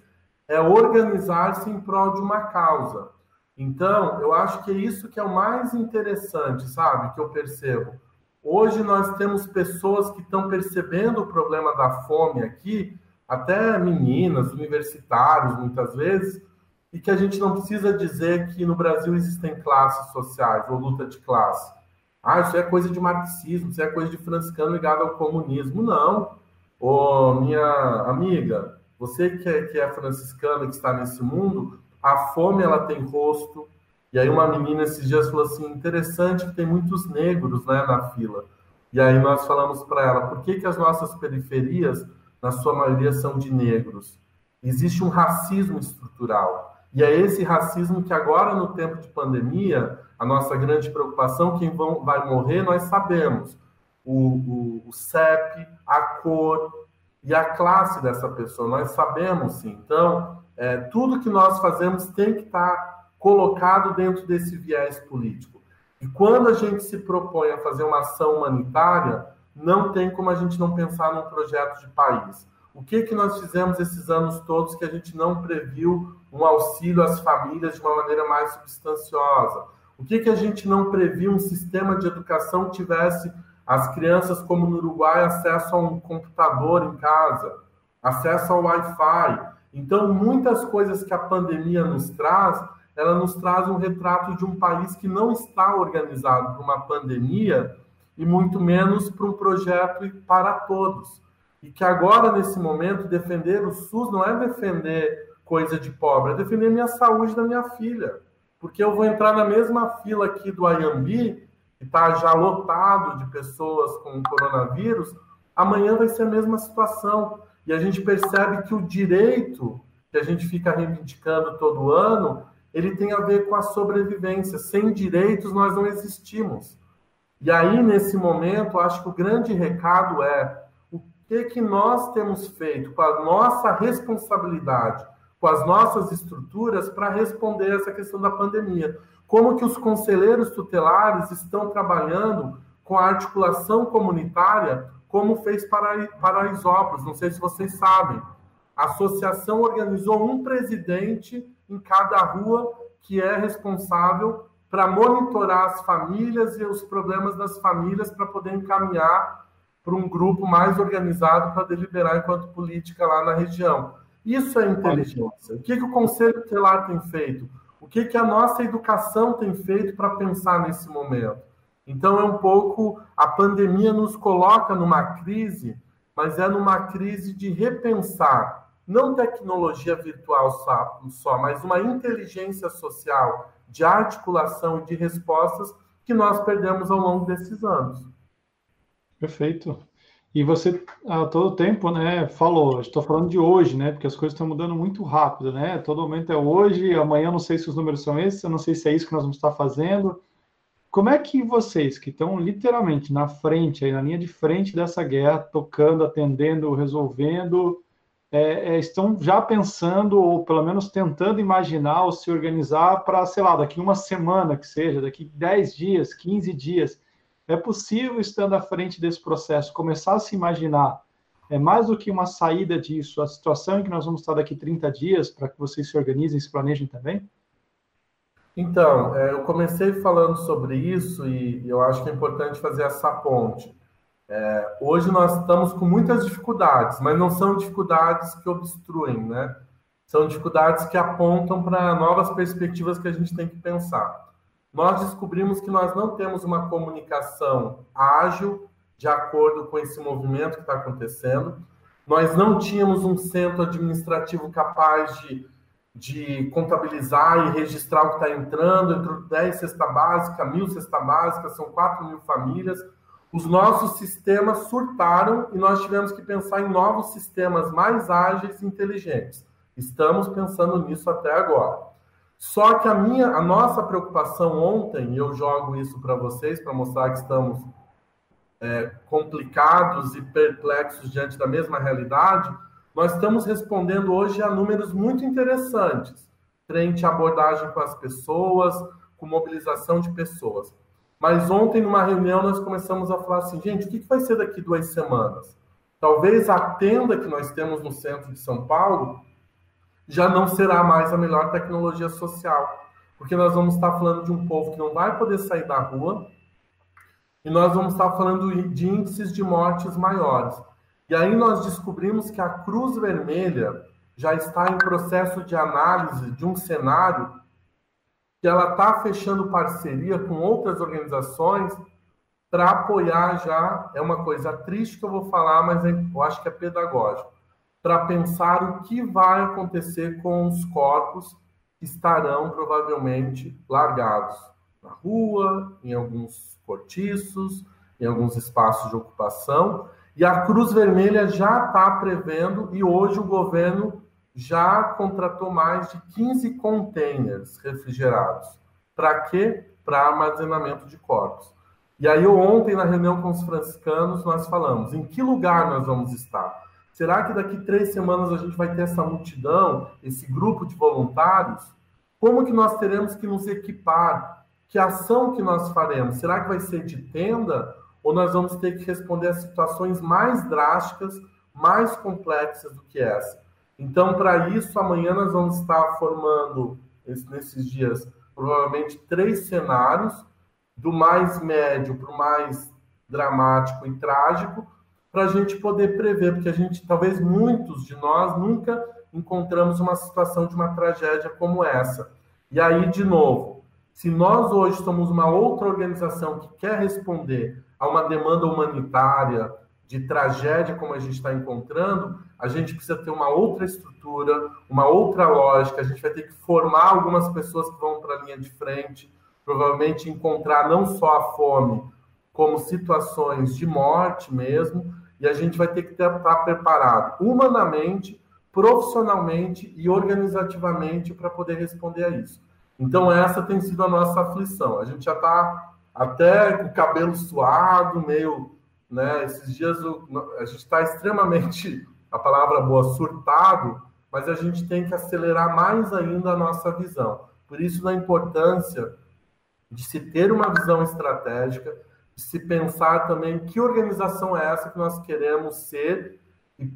é organizar-se em prol de uma causa. Então, eu acho que é isso que é o mais interessante, sabe? Que eu percebo. Hoje nós temos pessoas que estão percebendo o problema da fome aqui, até meninas, universitários, muitas vezes, e que a gente não precisa dizer que no Brasil existem classes sociais ou luta de classe. Ah, isso é coisa de marxismo, isso é coisa de franciscano ligado ao comunismo. Não. Ô, minha amiga, você que é, que é franciscana, que está nesse mundo, a fome ela tem rosto. E aí uma menina esses dias falou assim, interessante que tem muitos negros né, na fila. E aí nós falamos para ela, por que, que as nossas periferias, na sua maioria, são de negros? Existe um racismo estrutural. E é esse racismo que agora, no tempo de pandemia, a nossa grande preocupação, quem vão, vai morrer, nós sabemos. O, o, o CEP, a cor e a classe dessa pessoa, nós sabemos sim. Então, é, tudo que nós fazemos tem que estar colocado dentro desse viés político. E quando a gente se propõe a fazer uma ação humanitária, não tem como a gente não pensar num projeto de país. O que, que nós fizemos esses anos todos que a gente não previu um auxílio às famílias de uma maneira mais substanciosa? O que, que a gente não previu um sistema de educação que tivesse as crianças, como no Uruguai, acesso a um computador em casa, acesso ao Wi-Fi? Então, muitas coisas que a pandemia nos traz, ela nos traz um retrato de um país que não está organizado para uma pandemia e muito menos para um projeto para todos. E que agora, nesse momento, defender o SUS não é defender coisa de pobre, é defender minha saúde da minha filha. Porque eu vou entrar na mesma fila aqui do Ayambi, que está já lotado de pessoas com coronavírus, amanhã vai ser a mesma situação. E a gente percebe que o direito que a gente fica reivindicando todo ano, ele tem a ver com a sobrevivência. Sem direitos, nós não existimos. E aí, nesse momento, acho que o grande recado é que, que nós temos feito com a nossa responsabilidade, com as nossas estruturas para responder essa questão da pandemia. Como que os conselheiros tutelares estão trabalhando com a articulação comunitária, como fez para Paraisópolis, não sei se vocês sabem. A associação organizou um presidente em cada rua que é responsável para monitorar as famílias e os problemas das famílias para poder encaminhar para um grupo mais organizado para deliberar enquanto política lá na região. Isso é inteligência. O que, que o Conselho Tutelar tem feito? Que, que a nossa educação tem feito para pensar nesse momento? Então, é um pouco. A pandemia nos coloca numa crise, mas é numa crise de repensar não tecnologia virtual só, só, mas uma inteligência social de articulação e de respostas que nós perdemos ao longo desses anos. Perfeito. E você, a todo tempo, né, falou, estou falando de hoje, né, porque as coisas estão mudando muito rápido, né, todo momento é hoje, amanhã não sei se os números são esses, eu não sei se é isso que nós vamos estar fazendo. Como é que vocês, que estão literalmente na frente, aí na linha de frente dessa guerra, tocando, atendendo, resolvendo, é, é, estão já pensando, ou pelo menos tentando imaginar ou se organizar para, sei lá, daqui uma semana que seja, daqui 10 dias, 15 dias, é possível, estando à frente desse processo, começar a se imaginar é mais do que uma saída disso, a situação em que nós vamos estar daqui 30 dias, para que vocês se organizem e se planejem também? Então, é, eu comecei falando sobre isso e eu acho que é importante fazer essa ponte. É, hoje nós estamos com muitas dificuldades, mas não são dificuldades que obstruem, né? São dificuldades que apontam para novas perspectivas que a gente tem que pensar nós descobrimos que nós não temos uma comunicação ágil de acordo com esse movimento que está acontecendo. Nós não tínhamos um centro administrativo capaz de, de contabilizar e registrar o que está entrando. Entrou 10 cesta básica, mil cesta básica, são 4 mil famílias. Os nossos sistemas surtaram e nós tivemos que pensar em novos sistemas mais ágeis e inteligentes. Estamos pensando nisso até agora. Só que a minha, a nossa preocupação ontem, e eu jogo isso para vocês para mostrar que estamos é, complicados e perplexos diante da mesma realidade, nós estamos respondendo hoje a números muito interessantes, frente à abordagem com as pessoas, com mobilização de pessoas. Mas ontem, numa reunião, nós começamos a falar assim, gente, o que vai ser daqui duas semanas? Talvez a tenda que nós temos no centro de São Paulo já não será mais a melhor tecnologia social, porque nós vamos estar falando de um povo que não vai poder sair da rua e nós vamos estar falando de índices de mortes maiores. E aí nós descobrimos que a Cruz Vermelha já está em processo de análise de um cenário que ela está fechando parceria com outras organizações para apoiar já. É uma coisa triste que eu vou falar, mas eu acho que é pedagógico para pensar o que vai acontecer com os corpos que estarão provavelmente largados na rua, em alguns cortiços, em alguns espaços de ocupação. E a Cruz Vermelha já está prevendo, e hoje o governo já contratou mais de 15 containers refrigerados. Para quê? Para armazenamento de corpos. E aí, ontem, na reunião com os franciscanos, nós falamos em que lugar nós vamos estar. Será que daqui três semanas a gente vai ter essa multidão, esse grupo de voluntários? Como que nós teremos que nos equipar? Que ação que nós faremos? Será que vai ser de tenda? Ou nós vamos ter que responder a situações mais drásticas, mais complexas do que essa? Então, para isso, amanhã nós vamos estar formando, nesses dias, provavelmente três cenários, do mais médio para o mais dramático e trágico, para a gente poder prever, porque a gente, talvez muitos de nós nunca encontramos uma situação de uma tragédia como essa. E aí, de novo, se nós hoje somos uma outra organização que quer responder a uma demanda humanitária de tragédia como a gente está encontrando, a gente precisa ter uma outra estrutura, uma outra lógica, a gente vai ter que formar algumas pessoas que vão para a linha de frente, provavelmente encontrar não só a fome, como situações de morte mesmo, e a gente vai ter que estar preparado humanamente, profissionalmente e organizativamente para poder responder a isso. Então, essa tem sido a nossa aflição. A gente já está até com o cabelo suado, meio. Né, esses dias a gente está extremamente, a palavra boa, surtado, mas a gente tem que acelerar mais ainda a nossa visão. Por isso, a importância de se ter uma visão estratégica, se pensar também que organização é essa que nós queremos ser e,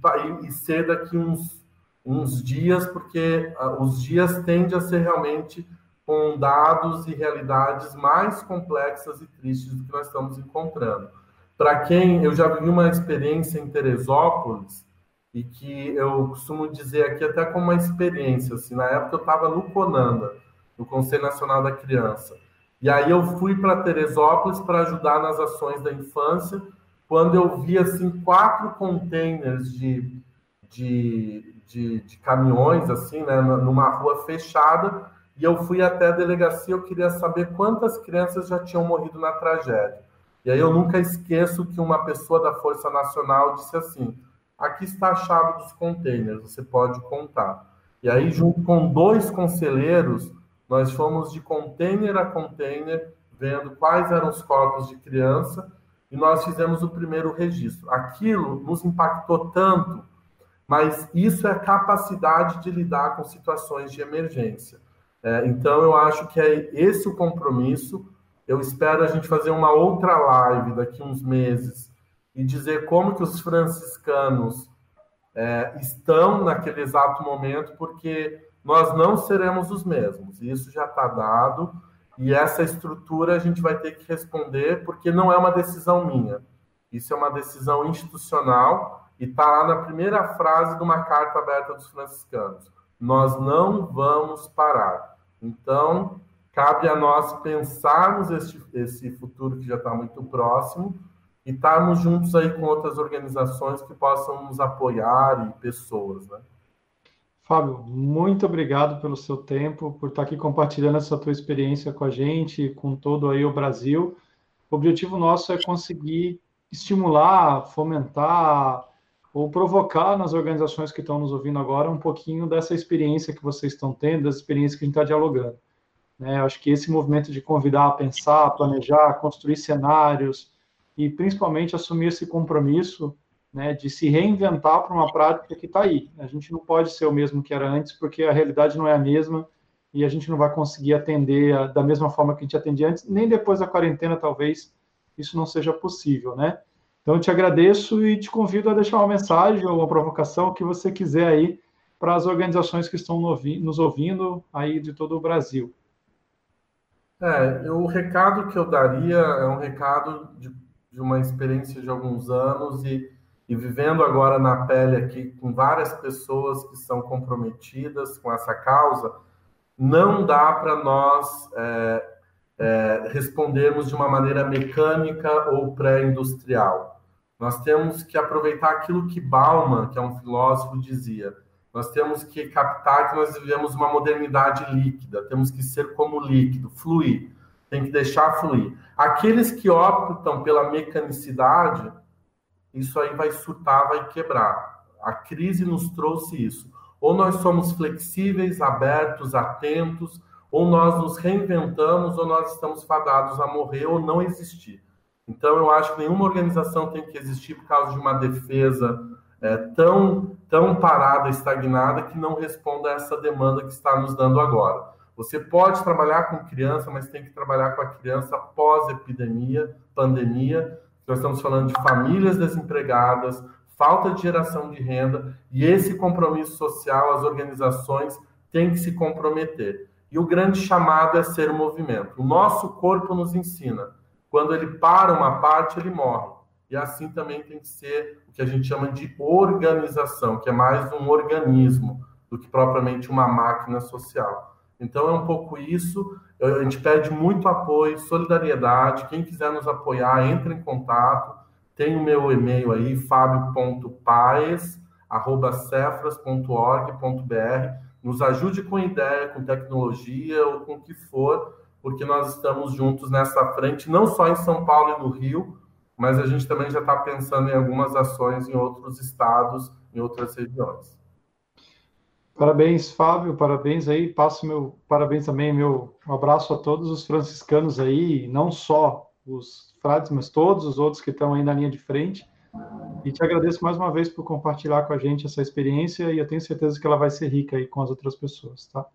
e ser daqui uns, uns dias, porque uh, os dias tendem a ser realmente com dados e realidades mais complexas e tristes do que nós estamos encontrando. Para quem eu já vi uma experiência em Teresópolis e que eu costumo dizer aqui até como uma experiência, assim, na época eu estava no Conanda, no Conselho Nacional da Criança, e aí eu fui para Teresópolis para ajudar nas ações da infância, quando eu vi assim quatro containers de, de, de, de caminhões, assim, né, numa rua fechada, e eu fui até a delegacia, eu queria saber quantas crianças já tinham morrido na tragédia. E aí eu nunca esqueço que uma pessoa da Força Nacional disse assim: aqui está a chave dos containers, você pode contar. E aí, junto com dois conselheiros, nós fomos de container a container, vendo quais eram os corpos de criança, e nós fizemos o primeiro registro. Aquilo nos impactou tanto, mas isso é capacidade de lidar com situações de emergência. É, então, eu acho que é esse o compromisso. Eu espero a gente fazer uma outra live daqui uns meses e dizer como que os franciscanos é, estão naquele exato momento, porque nós não seremos os mesmos. Isso já está dado e essa estrutura a gente vai ter que responder, porque não é uma decisão minha. Isso é uma decisão institucional e está lá na primeira frase de uma carta aberta dos franciscanos. Nós não vamos parar. Então, cabe a nós pensarmos esse, futuro que já está muito próximo e estarmos juntos aí com outras organizações que possam nos apoiar e pessoas, né? Fábio, muito obrigado pelo seu tempo, por estar aqui compartilhando essa tua experiência com a gente, com todo aí o Brasil. O objetivo nosso é conseguir estimular, fomentar ou provocar nas organizações que estão nos ouvindo agora um pouquinho dessa experiência que vocês estão tendo, das experiências que a gente está dialogando. Né? Acho que esse movimento de convidar a pensar, planejar, construir cenários e principalmente assumir esse compromisso né, de se reinventar para uma prática que está aí. A gente não pode ser o mesmo que era antes, porque a realidade não é a mesma e a gente não vai conseguir atender a, da mesma forma que a gente atendia antes, nem depois da quarentena, talvez isso não seja possível, né? Então, eu te agradeço e te convido a deixar uma mensagem ou uma provocação, que você quiser aí, para as organizações que estão nos ouvindo aí de todo o Brasil. É, o recado que eu daria é um recado de, de uma experiência de alguns anos e e vivendo agora na pele aqui com várias pessoas que são comprometidas com essa causa, não dá para nós é, é, respondermos de uma maneira mecânica ou pré-industrial. Nós temos que aproveitar aquilo que Bauman, que é um filósofo, dizia. Nós temos que captar que nós vivemos uma modernidade líquida, temos que ser como líquido, fluir, tem que deixar fluir. Aqueles que optam pela mecanicidade, isso aí vai surtar, vai quebrar. A crise nos trouxe isso. Ou nós somos flexíveis, abertos, atentos, ou nós nos reinventamos, ou nós estamos fadados a morrer ou não existir. Então, eu acho que nenhuma organização tem que existir por causa de uma defesa é, tão, tão parada, estagnada, que não responda a essa demanda que está nos dando agora. Você pode trabalhar com criança, mas tem que trabalhar com a criança pós-epidemia, pandemia, nós estamos falando de famílias desempregadas, falta de geração de renda, e esse compromisso social, as organizações têm que se comprometer. E o grande chamado é ser movimento. O nosso corpo nos ensina. Quando ele para uma parte, ele morre. E assim também tem que ser o que a gente chama de organização, que é mais um organismo do que propriamente uma máquina social. Então é um pouco isso. A gente pede muito apoio, solidariedade. Quem quiser nos apoiar, entre em contato. Tem o meu e-mail aí, fabio.paes.cefras.org.br. Nos ajude com ideia, com tecnologia ou com o que for, porque nós estamos juntos nessa frente, não só em São Paulo e no Rio, mas a gente também já está pensando em algumas ações em outros estados, em outras regiões. Parabéns, Fábio, parabéns aí. Passo meu parabéns também, meu um abraço a todos os franciscanos aí, não só os frades, mas todos os outros que estão aí na linha de frente. E te agradeço mais uma vez por compartilhar com a gente essa experiência e eu tenho certeza que ela vai ser rica aí com as outras pessoas, tá?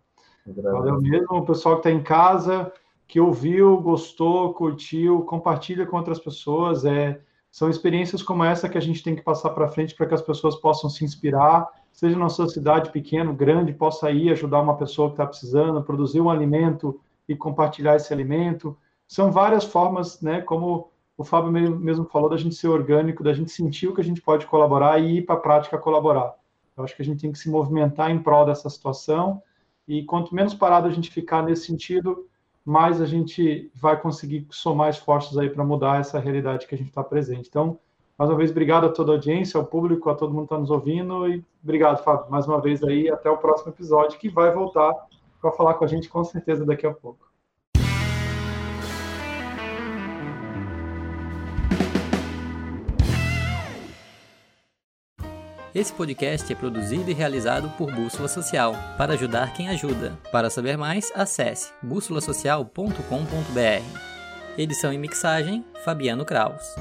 Valeu mesmo, o pessoal que está em casa, que ouviu, gostou, curtiu, compartilha com outras pessoas. É, são experiências como essa que a gente tem que passar para frente para que as pessoas possam se inspirar seja na sua cidade pequeno, grande, possa ir ajudar uma pessoa que está precisando, produzir um alimento e compartilhar esse alimento. São várias formas, né, como o Fábio mesmo falou, da gente ser orgânico, da gente sentir o que a gente pode colaborar e ir para a prática colaborar. Eu acho que a gente tem que se movimentar em prol dessa situação e quanto menos parado a gente ficar nesse sentido, mais a gente vai conseguir somar esforços aí para mudar essa realidade que a gente está presente. Então, Mais uma vez, obrigado a toda a audiência, ao público, a todo mundo que está nos ouvindo. E obrigado, Fábio, mais uma vez aí. Até o próximo episódio, que vai voltar para falar com a gente com certeza daqui a pouco. Esse podcast é produzido e realizado por Bússola Social, para ajudar quem ajuda. Para saber mais, acesse bússolasocial.com.br. Edição e mixagem, Fabiano Kraus.